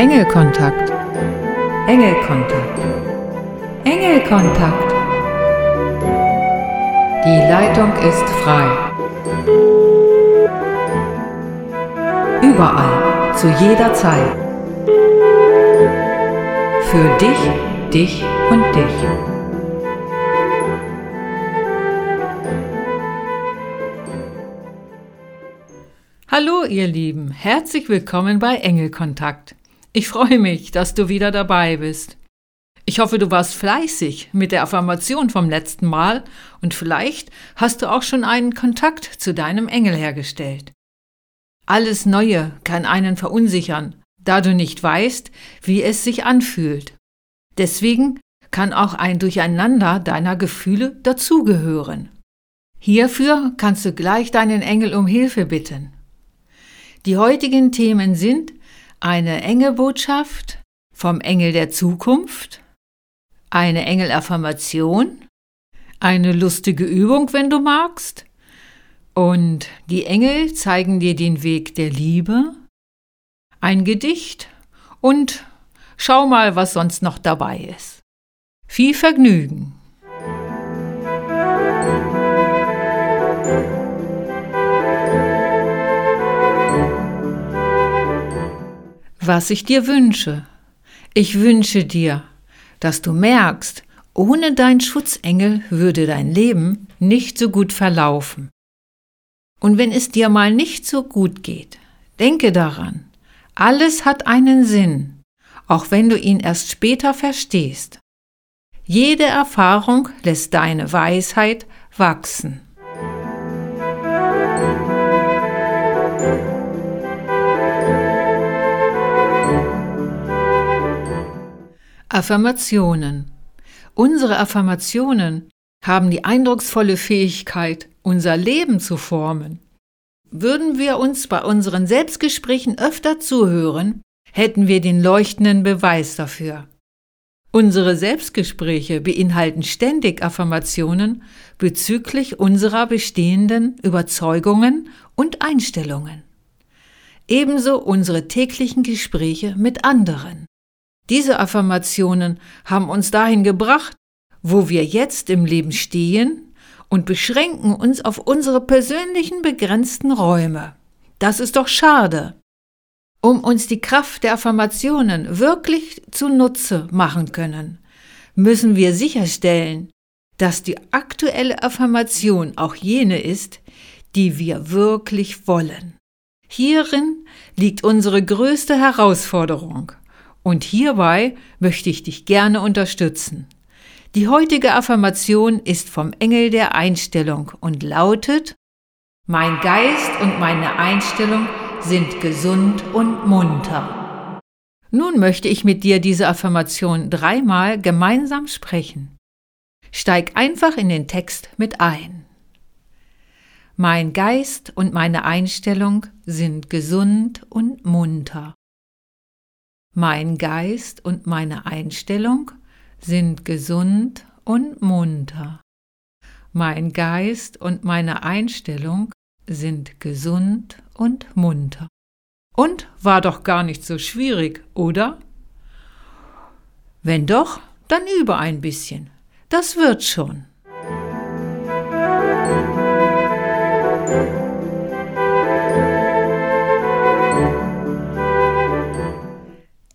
Engelkontakt. Engelkontakt. Engelkontakt. Die Leitung ist frei. Überall, zu jeder Zeit. Für dich, dich und dich. Hallo ihr Lieben, herzlich willkommen bei Engelkontakt. Ich freue mich, dass du wieder dabei bist. Ich hoffe, du warst fleißig mit der Affirmation vom letzten Mal und vielleicht hast du auch schon einen Kontakt zu deinem Engel hergestellt. Alles Neue kann einen verunsichern, da du nicht weißt, wie es sich anfühlt. Deswegen kann auch ein Durcheinander deiner Gefühle dazugehören. Hierfür kannst du gleich deinen Engel um Hilfe bitten. Die heutigen Themen sind eine Engelbotschaft vom Engel der Zukunft, eine Engelaffirmation, eine lustige Übung, wenn du magst, und die Engel zeigen dir den Weg der Liebe, ein Gedicht und schau mal, was sonst noch dabei ist. Viel Vergnügen! Was ich dir wünsche. Ich wünsche dir, dass du merkst, ohne dein Schutzengel würde dein Leben nicht so gut verlaufen. Und wenn es dir mal nicht so gut geht, denke daran, alles hat einen Sinn, auch wenn du ihn erst später verstehst. Jede Erfahrung lässt deine Weisheit wachsen. Affirmationen. Unsere Affirmationen haben die eindrucksvolle Fähigkeit, unser Leben zu formen. Würden wir uns bei unseren Selbstgesprächen öfter zuhören, hätten wir den leuchtenden Beweis dafür. Unsere Selbstgespräche beinhalten ständig Affirmationen bezüglich unserer bestehenden Überzeugungen und Einstellungen. Ebenso unsere täglichen Gespräche mit anderen. Diese Affirmationen haben uns dahin gebracht, wo wir jetzt im Leben stehen und beschränken uns auf unsere persönlichen begrenzten Räume. Das ist doch schade. Um uns die Kraft der Affirmationen wirklich zunutze machen können, müssen wir sicherstellen, dass die aktuelle Affirmation auch jene ist, die wir wirklich wollen. Hierin liegt unsere größte Herausforderung. Und hierbei möchte ich dich gerne unterstützen. Die heutige Affirmation ist vom Engel der Einstellung und lautet, Mein Geist und meine Einstellung sind gesund und munter. Nun möchte ich mit dir diese Affirmation dreimal gemeinsam sprechen. Steig einfach in den Text mit ein. Mein Geist und meine Einstellung sind gesund und munter. Mein Geist und meine Einstellung sind gesund und munter. Mein Geist und meine Einstellung sind gesund und munter. Und war doch gar nicht so schwierig, oder? Wenn doch, dann übe ein bisschen. Das wird schon.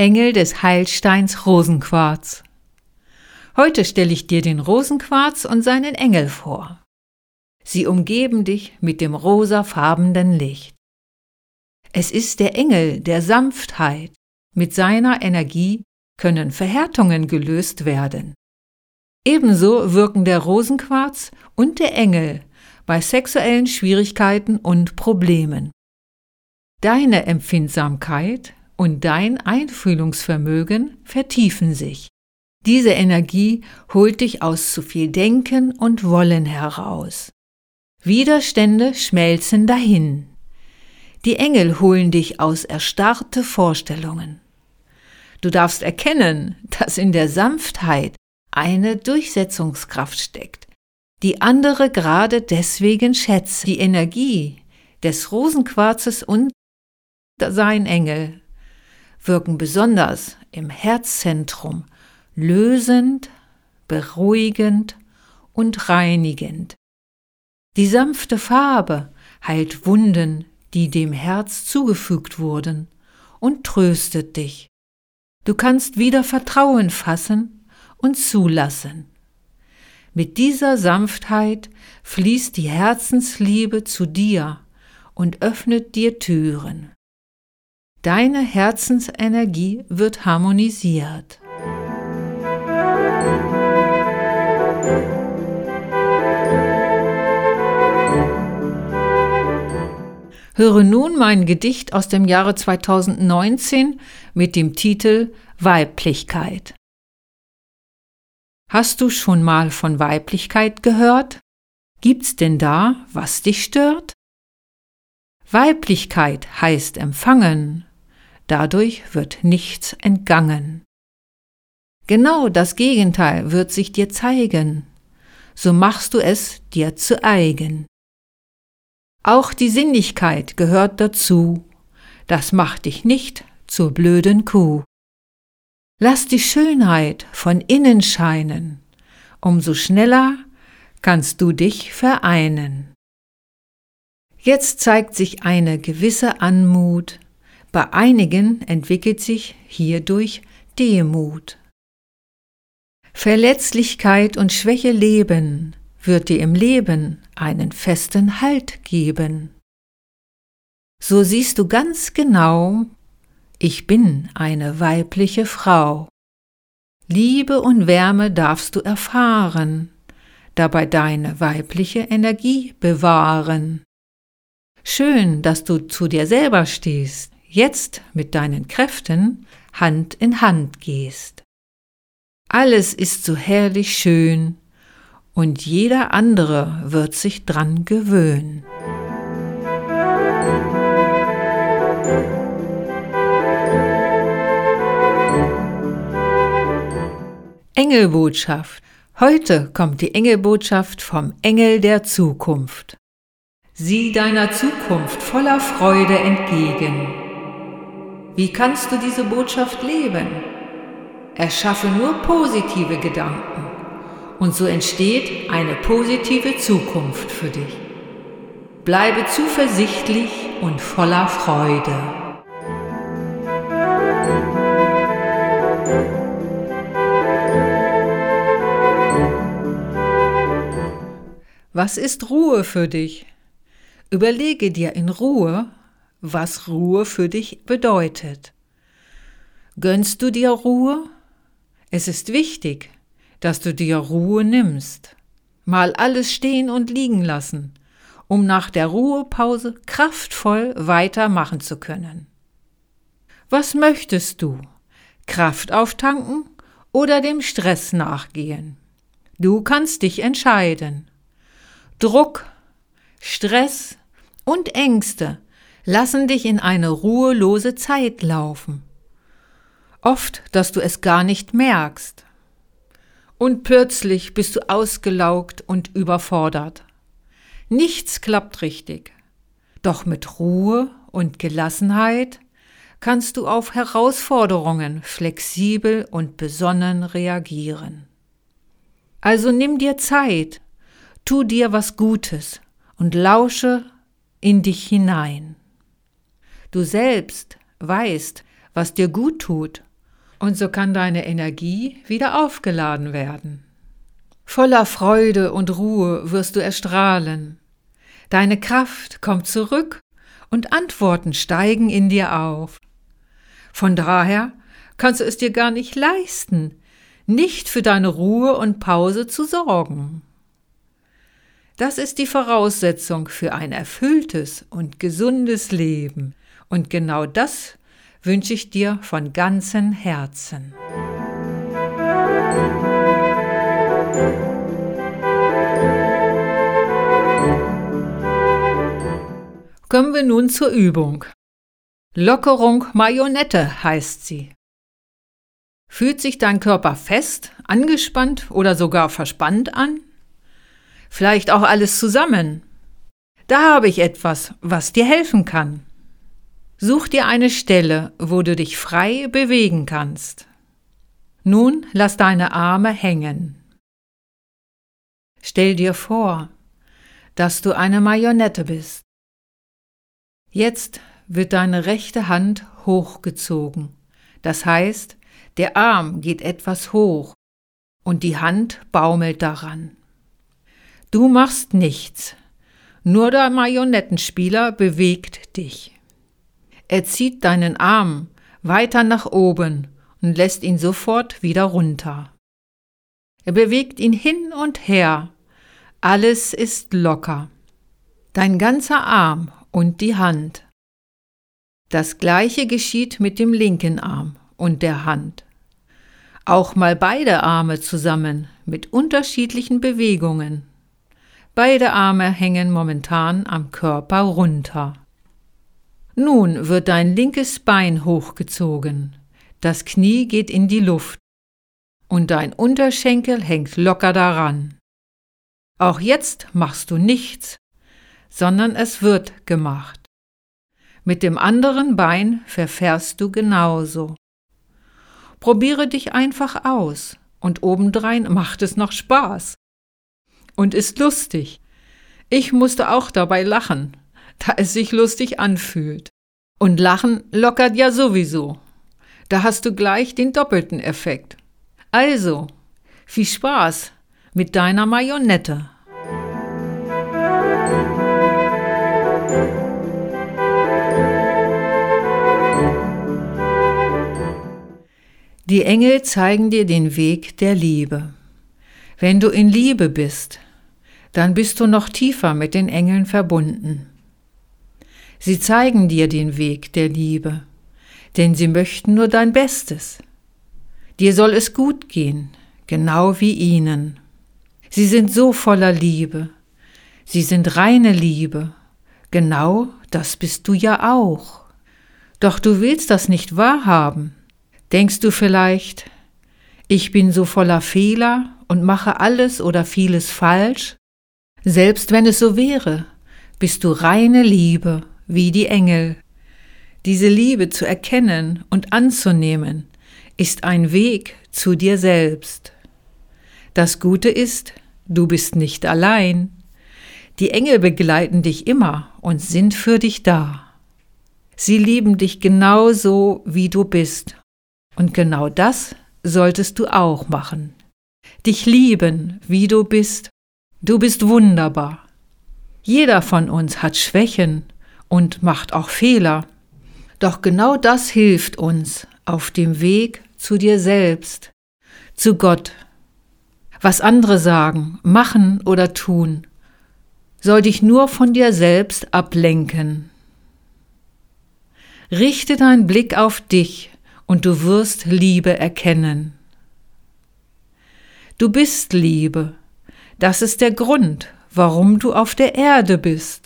Engel des Heilsteins Rosenquarz. Heute stelle ich dir den Rosenquarz und seinen Engel vor. Sie umgeben dich mit dem rosafarbenen Licht. Es ist der Engel der Sanftheit. Mit seiner Energie können Verhärtungen gelöst werden. Ebenso wirken der Rosenquarz und der Engel bei sexuellen Schwierigkeiten und Problemen. Deine Empfindsamkeit und dein Einfühlungsvermögen vertiefen sich. Diese Energie holt dich aus zu viel Denken und Wollen heraus. Widerstände schmelzen dahin. Die Engel holen dich aus erstarrte Vorstellungen. Du darfst erkennen, dass in der Sanftheit eine Durchsetzungskraft steckt, die andere gerade deswegen schätzen. Die Energie des Rosenquarzes und sein Engel wirken besonders im Herzzentrum lösend, beruhigend und reinigend. Die sanfte Farbe heilt Wunden, die dem Herz zugefügt wurden, und tröstet dich. Du kannst wieder Vertrauen fassen und zulassen. Mit dieser Sanftheit fließt die Herzensliebe zu dir und öffnet dir Türen. Deine Herzensenergie wird harmonisiert. Höre nun mein Gedicht aus dem Jahre 2019 mit dem Titel Weiblichkeit. Hast du schon mal von Weiblichkeit gehört? Gibt's denn da, was dich stört? Weiblichkeit heißt empfangen, dadurch wird nichts entgangen. Genau das Gegenteil wird sich dir zeigen, so machst du es dir zu eigen. Auch die Sinnlichkeit gehört dazu. Das macht dich nicht zur blöden Kuh. Lass die Schönheit von innen scheinen, umso schneller kannst du dich vereinen. Jetzt zeigt sich eine gewisse Anmut, bei einigen entwickelt sich hierdurch Demut. Verletzlichkeit und Schwäche leben, wird dir im Leben einen festen Halt geben. So siehst du ganz genau, ich bin eine weibliche Frau. Liebe und Wärme darfst du erfahren, dabei deine weibliche Energie bewahren. Schön, dass du zu dir selber stehst, jetzt mit deinen Kräften Hand in Hand gehst. Alles ist so herrlich schön, und jeder andere wird sich dran gewöhnen. Engelbotschaft. Heute kommt die Engelbotschaft vom Engel der Zukunft. Sieh deiner Zukunft voller Freude entgegen. Wie kannst du diese Botschaft leben? Erschaffe nur positive Gedanken und so entsteht eine positive Zukunft für dich. Bleibe zuversichtlich und voller Freude. Was ist Ruhe für dich? Überlege dir in Ruhe, was Ruhe für dich bedeutet. Gönnst du dir Ruhe? Es ist wichtig, dass du dir Ruhe nimmst. Mal alles stehen und liegen lassen, um nach der Ruhepause kraftvoll weitermachen zu können. Was möchtest du? Kraft auftanken oder dem Stress nachgehen? Du kannst dich entscheiden. Druck, Stress und Ängste lassen dich in eine ruhelose Zeit laufen. Oft, dass du es gar nicht merkst und plötzlich bist du ausgelaugt und überfordert. Nichts klappt richtig. Doch mit Ruhe und Gelassenheit kannst du auf Herausforderungen flexibel und besonnen reagieren. Also nimm dir Zeit, tu dir was Gutes und lausche in dich hinein. Du selbst weißt, was dir gut tut und so kann deine Energie wieder aufgeladen werden. Voller Freude und Ruhe wirst du erstrahlen. Deine Kraft kommt zurück und Antworten steigen in dir auf. Von daher kannst du es dir gar nicht leisten, nicht für deine Ruhe und Pause zu sorgen. Das ist die Voraussetzung für ein erfülltes und gesundes Leben. Und genau das wünsche ich dir von ganzem Herzen. Kommen wir nun zur Übung. Lockerung Marionette heißt sie. Fühlt sich dein Körper fest, angespannt oder sogar verspannt an? Vielleicht auch alles zusammen. Da habe ich etwas, was dir helfen kann. Such dir eine Stelle, wo du dich frei bewegen kannst. Nun lass deine Arme hängen. Stell dir vor, dass du eine Marionette bist. Jetzt wird deine rechte Hand hochgezogen. Das heißt, der Arm geht etwas hoch und die Hand baumelt daran. Du machst nichts, nur der Marionettenspieler bewegt dich. Er zieht deinen Arm weiter nach oben und lässt ihn sofort wieder runter. Er bewegt ihn hin und her. Alles ist locker. Dein ganzer Arm und die Hand. Das gleiche geschieht mit dem linken Arm und der Hand. Auch mal beide Arme zusammen mit unterschiedlichen Bewegungen. Beide Arme hängen momentan am Körper runter. Nun wird dein linkes Bein hochgezogen, das Knie geht in die Luft und dein Unterschenkel hängt locker daran. Auch jetzt machst du nichts, sondern es wird gemacht. Mit dem anderen Bein verfährst du genauso. Probiere dich einfach aus und obendrein macht es noch Spaß. Und ist lustig. Ich musste auch dabei lachen, da es sich lustig anfühlt. Und Lachen lockert ja sowieso. Da hast du gleich den doppelten Effekt. Also, viel Spaß mit deiner Marionette. Die Engel zeigen dir den Weg der Liebe. Wenn du in Liebe bist, dann bist du noch tiefer mit den Engeln verbunden. Sie zeigen dir den Weg der Liebe, denn sie möchten nur dein Bestes. Dir soll es gut gehen, genau wie ihnen. Sie sind so voller Liebe, sie sind reine Liebe, genau das bist du ja auch. Doch du willst das nicht wahrhaben. Denkst du vielleicht, ich bin so voller Fehler und mache alles oder vieles falsch? Selbst wenn es so wäre, bist du reine Liebe wie die Engel. Diese Liebe zu erkennen und anzunehmen, ist ein Weg zu dir selbst. Das Gute ist, du bist nicht allein. Die Engel begleiten dich immer und sind für dich da. Sie lieben dich genauso, wie du bist. Und genau das solltest du auch machen. Dich lieben, wie du bist. Du bist wunderbar. Jeder von uns hat Schwächen und macht auch Fehler. Doch genau das hilft uns auf dem Weg zu dir selbst, zu Gott. Was andere sagen, machen oder tun, soll dich nur von dir selbst ablenken. Richte deinen Blick auf dich und du wirst Liebe erkennen. Du bist Liebe. Das ist der Grund, warum du auf der Erde bist.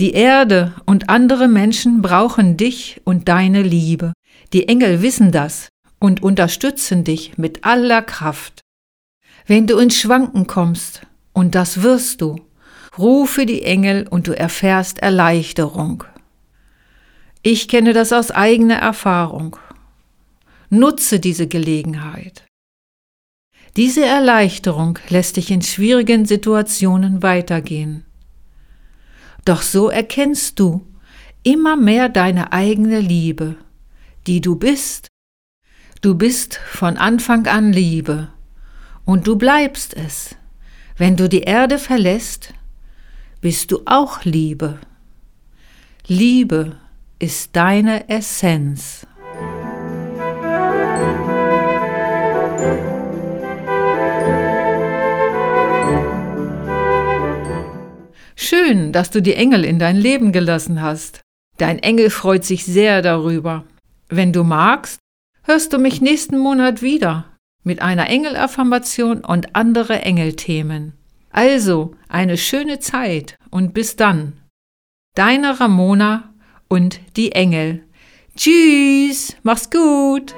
Die Erde und andere Menschen brauchen dich und deine Liebe. Die Engel wissen das und unterstützen dich mit aller Kraft. Wenn du ins Schwanken kommst, und das wirst du, rufe die Engel und du erfährst Erleichterung. Ich kenne das aus eigener Erfahrung. Nutze diese Gelegenheit. Diese Erleichterung lässt dich in schwierigen Situationen weitergehen. Doch so erkennst du immer mehr deine eigene Liebe, die du bist. Du bist von Anfang an Liebe und du bleibst es. Wenn du die Erde verlässt, bist du auch Liebe. Liebe ist deine Essenz. Schön, dass du die Engel in dein Leben gelassen hast. Dein Engel freut sich sehr darüber. Wenn du magst, hörst du mich nächsten Monat wieder mit einer Engelaffirmation und andere Engelthemen. Also eine schöne Zeit und bis dann. Deine Ramona und die Engel. Tschüss, mach's gut.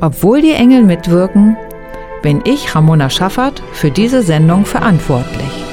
Obwohl die Engel mitwirken, bin ich, Ramona Schaffert, für diese Sendung verantwortlich.